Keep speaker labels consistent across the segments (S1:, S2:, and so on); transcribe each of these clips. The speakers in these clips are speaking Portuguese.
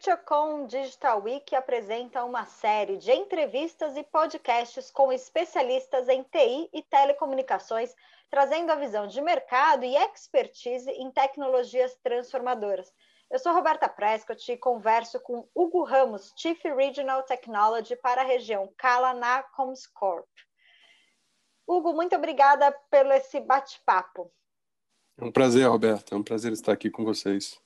S1: FutureCon Digital Week apresenta uma série de entrevistas e podcasts com especialistas em TI e telecomunicações, trazendo a visão de mercado e expertise em tecnologias transformadoras. Eu sou Roberta Prescott e converso com Hugo Ramos, Chief Regional Technology para a região Cala na Comscorp. Hugo, muito obrigada pelo esse bate-papo.
S2: É um prazer, Roberta. É um prazer estar aqui com vocês.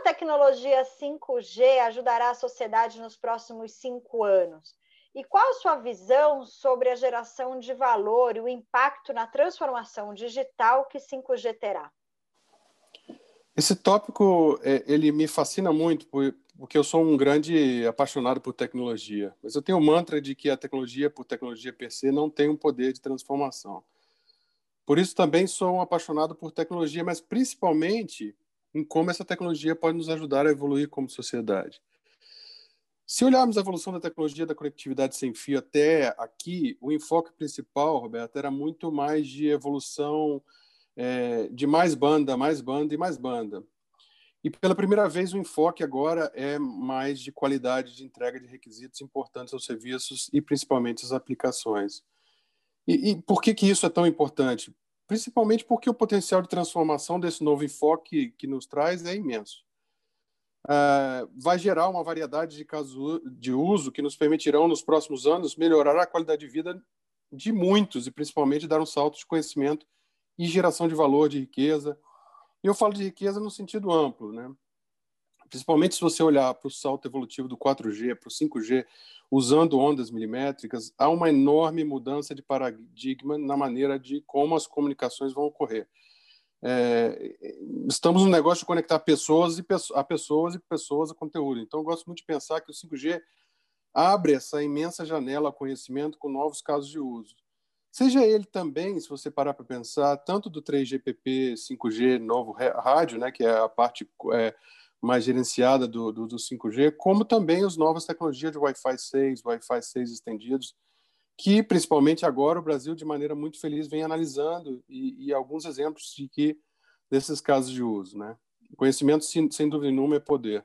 S1: A tecnologia 5G ajudará a sociedade nos próximos cinco anos? E qual a sua visão sobre a geração de valor e o impacto na transformação digital que 5G terá?
S2: Esse tópico é, ele me fascina muito porque eu sou um grande apaixonado por tecnologia, mas eu tenho o mantra de que a tecnologia por tecnologia per se não tem um poder de transformação. Por isso também sou um apaixonado por tecnologia, mas principalmente em como essa tecnologia pode nos ajudar a evoluir como sociedade. Se olharmos a evolução da tecnologia da conectividade sem fio até aqui, o enfoque principal, Roberto, era muito mais de evolução é, de mais banda, mais banda e mais banda. E pela primeira vez o enfoque agora é mais de qualidade de entrega de requisitos importantes aos serviços e principalmente as aplicações. E, e por que, que isso é tão importante? Principalmente porque o potencial de transformação desse novo enfoque que nos traz é imenso. Uh, vai gerar uma variedade de casos de uso que nos permitirão, nos próximos anos, melhorar a qualidade de vida de muitos e principalmente dar um salto de conhecimento e geração de valor, de riqueza. E eu falo de riqueza no sentido amplo, né? Principalmente se você olhar para o salto evolutivo do 4G para o 5G, usando ondas milimétricas, há uma enorme mudança de paradigma na maneira de como as comunicações vão ocorrer. É, estamos no negócio de conectar pessoas e a pessoas e pessoas a conteúdo. Então, eu gosto muito de pensar que o 5G abre essa imensa janela ao conhecimento com novos casos de uso. Seja ele também, se você parar para pensar, tanto do 3GPP, 5G, novo rádio, né, que é a parte é, mais gerenciada do, do, do, 5G, como também as novas tecnologias de Wi-Fi 6, Wi-Fi 6 estendidos, que principalmente agora o Brasil, de maneira muito feliz, vem analisando e, e alguns exemplos de que desses casos de uso. Né? conhecimento, sem, sem dúvida nenhuma, é poder.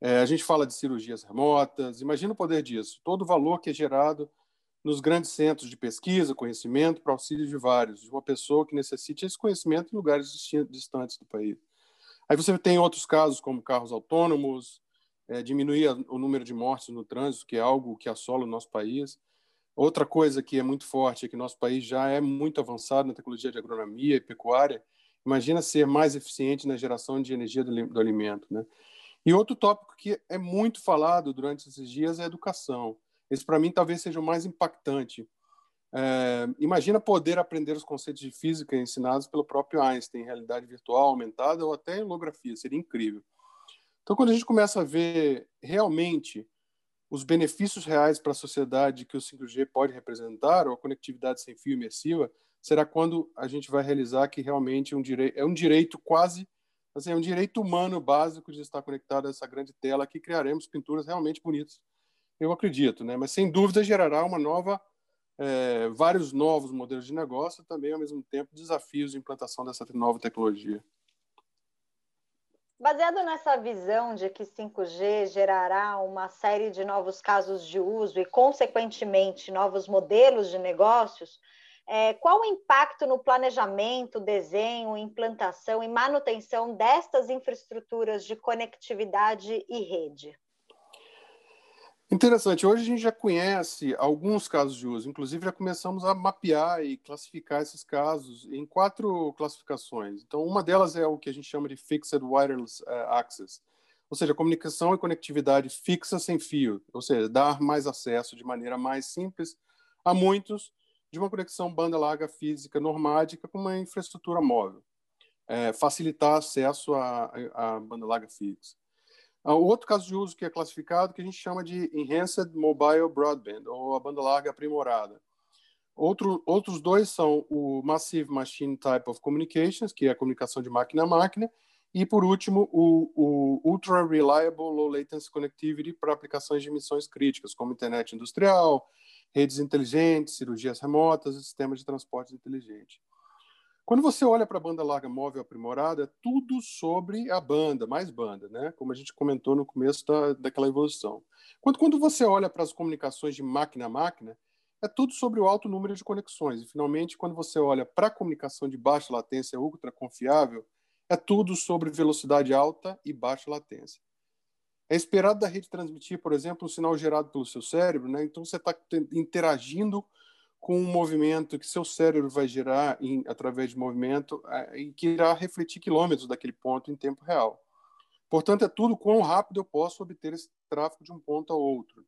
S2: É, a gente fala de cirurgias remotas, imagina o poder disso, todo o valor que é gerado nos grandes centros de pesquisa, conhecimento, para auxílio de vários, de uma pessoa que necessite esse conhecimento em lugares distantes do país. Aí você tem outros casos, como carros autônomos, é, diminuir o número de mortes no trânsito, que é algo que assola o nosso país. Outra coisa que é muito forte é que nosso país já é muito avançado na tecnologia de agronomia e pecuária. Imagina ser mais eficiente na geração de energia do, do alimento, né? E outro tópico que é muito falado durante esses dias é a educação. Esse, para mim, talvez seja o mais impactante. É, imagina poder aprender os conceitos de física ensinados pelo próprio Einstein, realidade virtual, aumentada ou até holografia, seria incrível. Então, quando a gente começa a ver realmente os benefícios reais para a sociedade que o 5G pode representar, ou a conectividade sem fio imersiva, será quando a gente vai realizar que realmente um é um direito quase, assim, é um direito humano básico de estar conectado a essa grande tela que criaremos pinturas realmente bonitas eu acredito, né? Mas sem dúvida gerará uma nova, é, vários novos modelos de negócio, também ao mesmo tempo desafios de implantação dessa nova tecnologia.
S1: Baseado nessa visão de que 5G gerará uma série de novos casos de uso e, consequentemente, novos modelos de negócios, é, qual o impacto no planejamento, desenho, implantação e manutenção destas infraestruturas de conectividade e rede?
S2: Interessante. Hoje a gente já conhece alguns casos de uso, inclusive já começamos a mapear e classificar esses casos em quatro classificações. Então, uma delas é o que a gente chama de Fixed Wireless eh, Access, ou seja, comunicação e conectividade fixa sem fio, ou seja, dar mais acesso de maneira mais simples a muitos de uma conexão banda larga física normádica com uma infraestrutura móvel, é, facilitar acesso à, à banda larga fixa. Ah, outro caso de uso que é classificado, que a gente chama de Enhanced Mobile Broadband, ou a banda larga aprimorada. Outro, outros dois são o Massive Machine Type of Communications, que é a comunicação de máquina a máquina, e, por último, o, o Ultra Reliable Low Latency Connectivity para aplicações de missões críticas, como internet industrial, redes inteligentes, cirurgias remotas e sistemas de transporte inteligente. Quando você olha para a banda larga móvel aprimorada, é tudo sobre a banda, mais banda, né? Como a gente comentou no começo da, daquela evolução. Quando, quando você olha para as comunicações de máquina a máquina, é tudo sobre o alto número de conexões. E, finalmente, quando você olha para a comunicação de baixa latência ultra confiável, é tudo sobre velocidade alta e baixa latência. É esperado da rede transmitir, por exemplo, um sinal gerado pelo seu cérebro, né? então você está interagindo com um movimento que seu cérebro vai gerar em, através de movimento é, e que irá refletir quilômetros daquele ponto em tempo real. Portanto, é tudo quão rápido eu posso obter esse tráfego de um ponto a outro.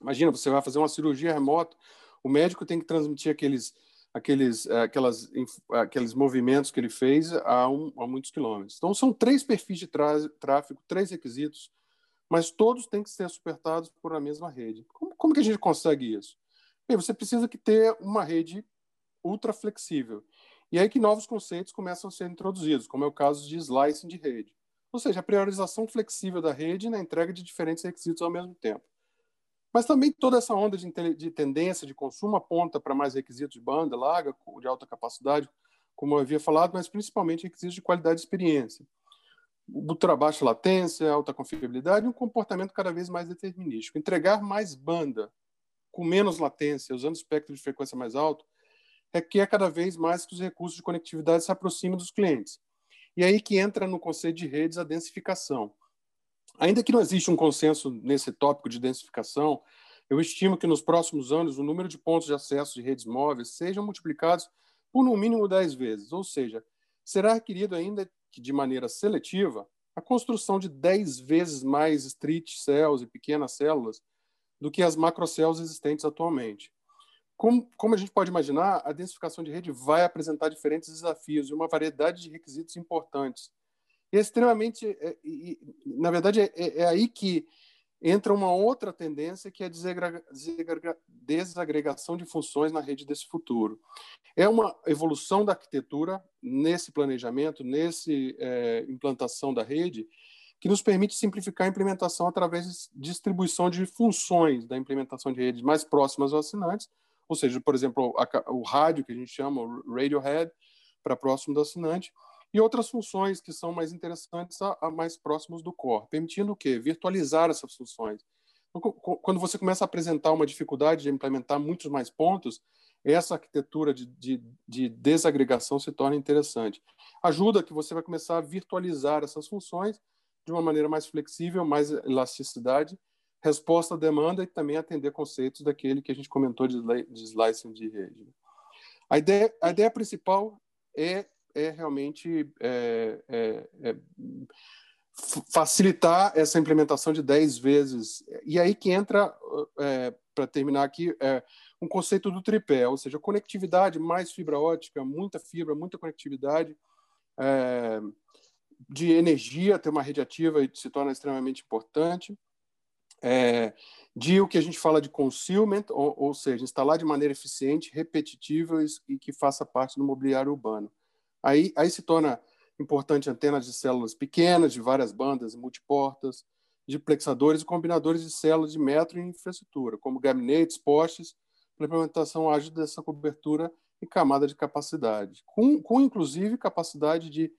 S2: Imagina, você vai fazer uma cirurgia remota, o médico tem que transmitir aqueles, aqueles, é, aquelas, aqueles movimentos que ele fez a, um, a muitos quilômetros. Então, são três perfis de tráfego, três requisitos, mas todos têm que ser suportados por a mesma rede. Como, como que a gente consegue isso? Bem, você precisa que ter uma rede ultra flexível. E aí que novos conceitos começam a ser introduzidos, como é o caso de slicing de rede. Ou seja, a priorização flexível da rede na entrega de diferentes requisitos ao mesmo tempo. Mas também toda essa onda de, de tendência de consumo aponta para mais requisitos de banda larga, de alta capacidade, como eu havia falado, mas principalmente requisitos de qualidade de experiência. Ultra baixa latência, alta confiabilidade e um comportamento cada vez mais determinístico. Entregar mais banda com menos latência, usando espectro de frequência mais alto, requer cada vez mais que os recursos de conectividade se aproximem dos clientes. E aí que entra no conceito de redes a densificação. Ainda que não exista um consenso nesse tópico de densificação, eu estimo que nos próximos anos o número de pontos de acesso de redes móveis sejam multiplicados por no mínimo 10 vezes, ou seja, será requerido ainda que de maneira seletiva a construção de 10 vezes mais street cells e pequenas células do que as macrocélulas existentes atualmente. Como, como a gente pode imaginar, a densificação de rede vai apresentar diferentes desafios e uma variedade de requisitos importantes. E é extremamente, é, e, na verdade, é, é, é, aí que entra uma outra tendência que é a desagregação de funções na rede desse futuro. É uma evolução da arquitetura nesse planejamento, nesse é, implantação da rede, que nos permite simplificar a implementação através de distribuição de funções da implementação de redes mais próximas aos assinantes, ou seja, por exemplo, a, o rádio, que a gente chama o Radiohead, para próximo do assinante, e outras funções que são mais interessantes a, a mais próximos do core, permitindo o quê? Virtualizar essas funções. Então, quando você começa a apresentar uma dificuldade de implementar muitos mais pontos, essa arquitetura de, de, de, desagregação se torna interessante. Ajuda que você vai começar a virtualizar essas funções de uma maneira mais flexível, mais elasticidade, resposta à demanda e também atender conceitos daquele que a gente comentou de, de slicing de rede. A ideia, a ideia principal é, é realmente é, é, é facilitar essa implementação de 10 vezes. E aí que entra, é, para terminar aqui, é, um conceito do tripé, ou seja, conectividade mais fibra ótica, muita fibra, muita conectividade, de energia, ter uma rede ativa se torna extremamente importante. É, de o que a gente fala de concealment, ou, ou, seja, instalar de maneira eficiente, repetitiva e, que faça parte do mobiliário urbano. Aí, aí se torna importante antenas de células pequenas, de várias bandas multiportas, de plexadores e combinadores de células de metro e infraestrutura, como gabinetes, postes, para implementação ágil dessa cobertura e camada de capacidade, com, com inclusive capacidade de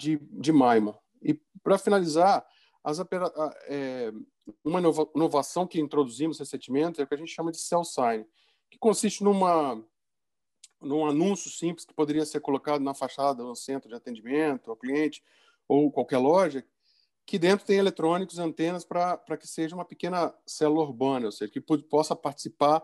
S2: de, de Maimon. E, para finalizar, as, é, uma inovação que introduzimos recentemente é o que a gente chama de cell sign, que consiste numa, num anúncio simples que poderia ser colocado na fachada do centro de atendimento ao cliente ou qualquer loja, que dentro tem eletrônicos antenas para que seja uma pequena célula urbana, ou seja, que possa participar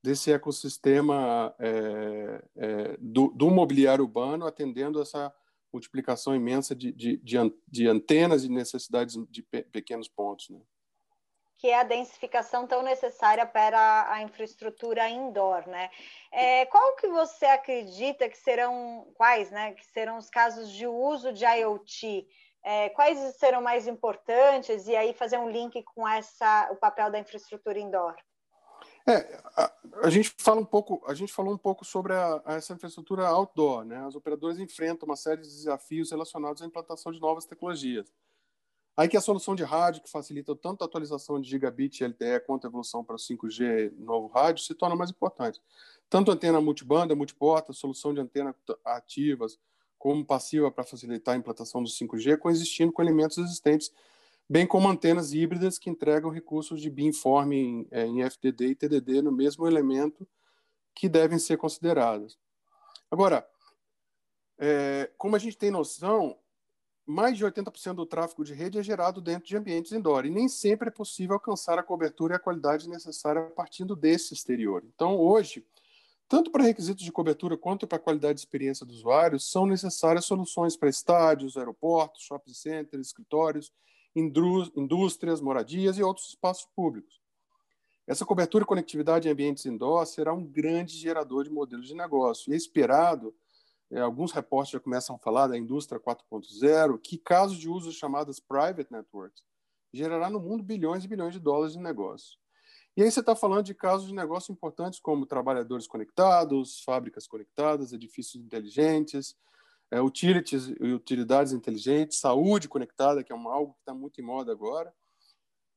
S2: desse ecossistema é, é, do, do mobiliário urbano, atendendo essa multiplicação imensa de, de, de, de antenas e necessidades de pe pequenos pontos. Né?
S1: que é a densificação tão necessária para a infraestrutura indoor, né? É, qual que você acredita que serão, quais, né, que serão os casos de uso de IoT? É, quais serão mais importantes? E aí fazer um link com essa, o papel da infraestrutura indoor.
S2: É, a, a, gente fala um pouco, a gente falou um pouco sobre a, a essa infraestrutura outdoor, né? As operadoras enfrentam uma série de desafios relacionados à implantação de novas tecnologias. Aí que a solução de rádio, que facilita tanto a atualização de gigabit e LTE quanto a evolução para o 5G novo rádio, se torna mais importante. tanto antena multibanda, multiporta, solução de antena ativas, como passiva para facilitar a implantação do 5G, coexistindo com elementos existentes, bem como antenas híbridas que entregam recursos de beamform em, é, em FDD e TDD no mesmo elemento que devem ser consideradas. Agora, é, como a gente tem noção, mais de 80% do tráfego de rede é gerado dentro de ambientes indoor e nem sempre é possível alcançar a cobertura e a qualidade necessária partindo desse exterior. Então, hoje, tanto para requisitos de cobertura quanto para a qualidade de experiência do usuário, são necessárias soluções para estádios, aeroportos, shopping centers, escritórios, indústrias, moradias e outros espaços públicos. Essa cobertura e conectividade em ambientes indoor será um grande gerador de modelos de negócio e é esperado é, alguns reportes já começam a falar da indústria 4.0, que casos de uso chamadas private networks gerará no mundo bilhões e bilhões de dólares de negócio. E aí você está falando de casos de negócio importantes como trabalhadores conectados, fábricas conectadas, edifícios inteligentes, é, utilities utilidades inteligentes, saúde conectada, que é uma, algo que está muito em moda agora,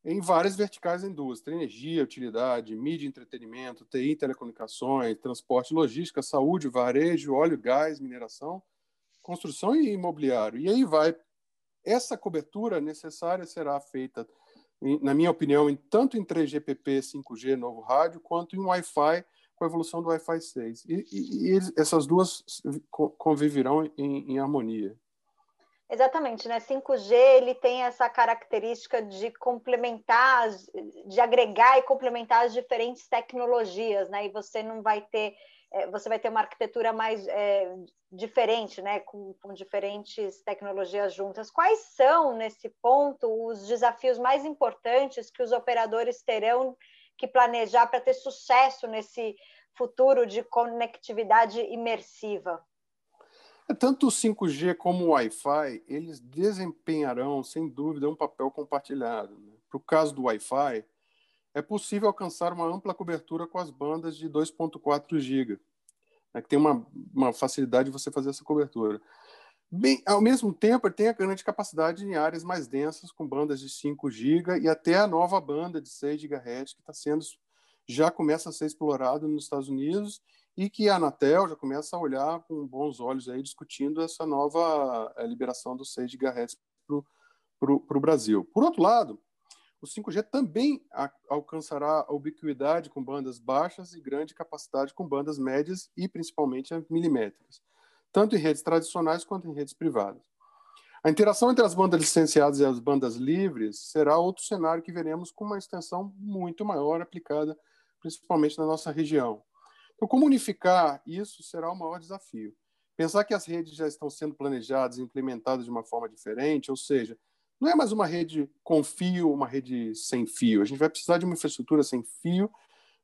S2: em várias verticais da indústria: energia, utilidade, mídia, entretenimento, TI, telecomunicações, transporte, logística, saúde, varejo, óleo, gás, mineração, construção e imobiliário. E aí vai. Essa cobertura necessária será feita, na minha opinião, em, tanto em 3GPP, 5G, novo rádio, quanto em Wi-Fi, com a evolução do Wi-Fi 6. E, e, e essas duas conviverão em, em harmonia.
S1: Exatamente, né? 5G ele tem essa característica de complementar, de agregar e complementar as diferentes tecnologias, né? E você não vai ter, é, você vai ter uma arquitetura mais é, diferente, né? Com, com diferentes tecnologias juntas. Quais são, nesse ponto, os desafios mais importantes que os operadores terão que planejar para ter sucesso nesse futuro de conectividade imersiva?
S2: É, tanto o 5G como o Wi-Fi, eles desempenharão, sem dúvida, um papel compartilhado. Né? Para o caso do Wi-Fi, é possível alcançar uma ampla cobertura com as bandas de 2.4 GB, né? que tem uma, uma facilidade de você fazer essa cobertura. Bem, ao mesmo tempo, ele tem a grande capacidade em áreas mais densas, com bandas de 5 GB e até a nova banda de 6 GHz, que está sendo já começa a ser explorado nos Estados Unidos e que a Anatel já começa a olhar com bons olhos aí discutindo essa nova eh, liberação dos 6 GHz para o Brasil. Por outro lado, o 5G também a, alcançará a ubiquidade com bandas baixas e grande capacidade com bandas médias e principalmente milimétricas, tanto em redes tradicionais quanto em redes privadas. A interação entre as bandas licenciadas e as bandas livres será outro cenário que veremos com uma extensão muito maior aplicada principalmente na nossa região. Então, como unificar isso será o maior desafio. Pensar que as redes já estão sendo planejadas e implementadas de uma forma diferente, ou seja, não é mais uma rede com fio, uma rede sem fio. A gente vai precisar de uma infraestrutura sem fio,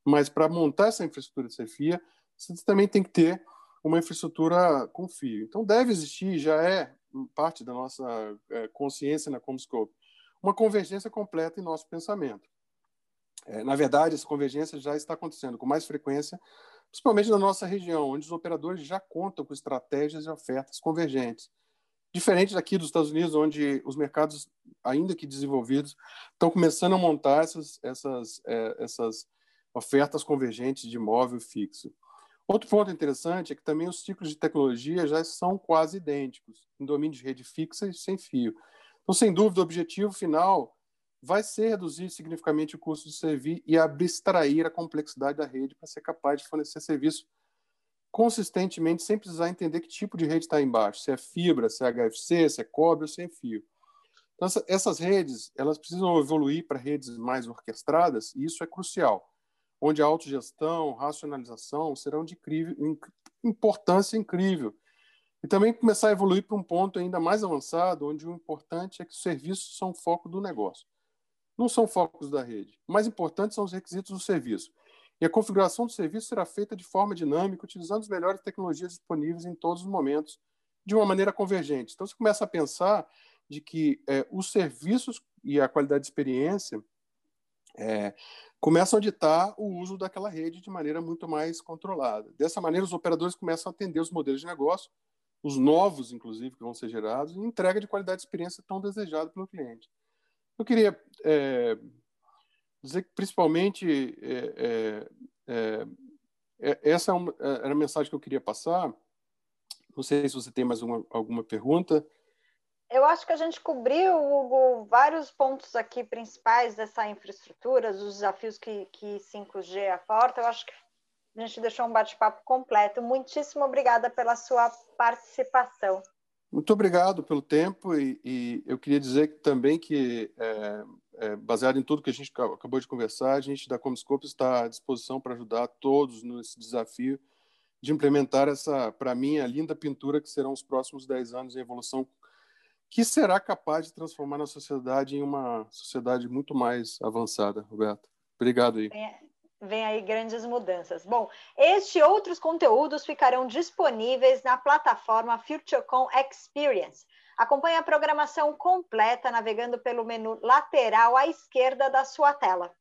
S2: mas para montar essa infraestrutura sem fio, você também tem que ter uma infraestrutura com fio. Então, deve existir, já é parte da nossa é, consciência na Comscope, uma convergência completa em nosso pensamento. É, na verdade, essa convergência já está acontecendo com mais frequência principalmente na nossa região, onde os operadores já contam com estratégias e ofertas convergentes. Diferente daqui dos Estados Unidos, onde os mercados, ainda que desenvolvidos, estão começando a montar essas, essas, é, essas ofertas convergentes de móvel fixo. Outro ponto interessante é que também os ciclos de tecnologia já são quase idênticos, em domínio de rede fixa e sem fio. Então, sem dúvida, o objetivo final vai ser reduzir significativamente o custo de servir e abstrair a complexidade da rede para ser capaz de fornecer serviço consistentemente, sem precisar entender que tipo de rede está embaixo, se é fibra, se é HFC, se é cobre ou se é fio. Então, essas redes elas precisam evoluir para redes mais orquestradas, e isso é crucial, onde a autogestão, racionalização serão de incrível, importância incrível. E também começar a evoluir para um ponto ainda mais avançado, onde o importante é que os serviços são o foco do negócio não são focos da rede. O mais importante são os requisitos do serviço. E a configuração do serviço será feita de forma dinâmica, utilizando as melhores tecnologias disponíveis em todos os momentos, de uma maneira convergente. Então, você começa a pensar de que é, os serviços e a qualidade de experiência é, começam a ditar o uso daquela rede de maneira muito mais controlada. Dessa maneira, os operadores começam a atender os modelos de negócio, os novos, inclusive, que vão ser gerados, e entrega de qualidade de experiência tão desejada pelo cliente. Eu queria é, dizer que, principalmente, é, é, é, é, essa uma, era a mensagem que eu queria passar. Não sei se você tem mais uma, alguma pergunta.
S1: Eu acho que a gente cobriu, Hugo, vários pontos aqui principais dessa infraestrutura, dos desafios que, que 5G aporta. Eu acho que a gente deixou um bate-papo completo. Muitíssimo obrigada pela sua participação.
S2: Muito obrigado pelo tempo e, e eu queria dizer também que, é, é, baseado em tudo que a gente acabou de conversar, a gente da Comscope está à disposição para ajudar todos nesse desafio de implementar essa, para mim, a linda pintura que serão os próximos 10 anos em evolução, que será capaz de transformar a sociedade em uma sociedade muito mais avançada, Roberto. Obrigado aí.
S1: É vem aí grandes mudanças. Bom, este e outros conteúdos ficarão disponíveis na plataforma FutureCon Experience. Acompanhe a programação completa navegando pelo menu lateral à esquerda da sua tela.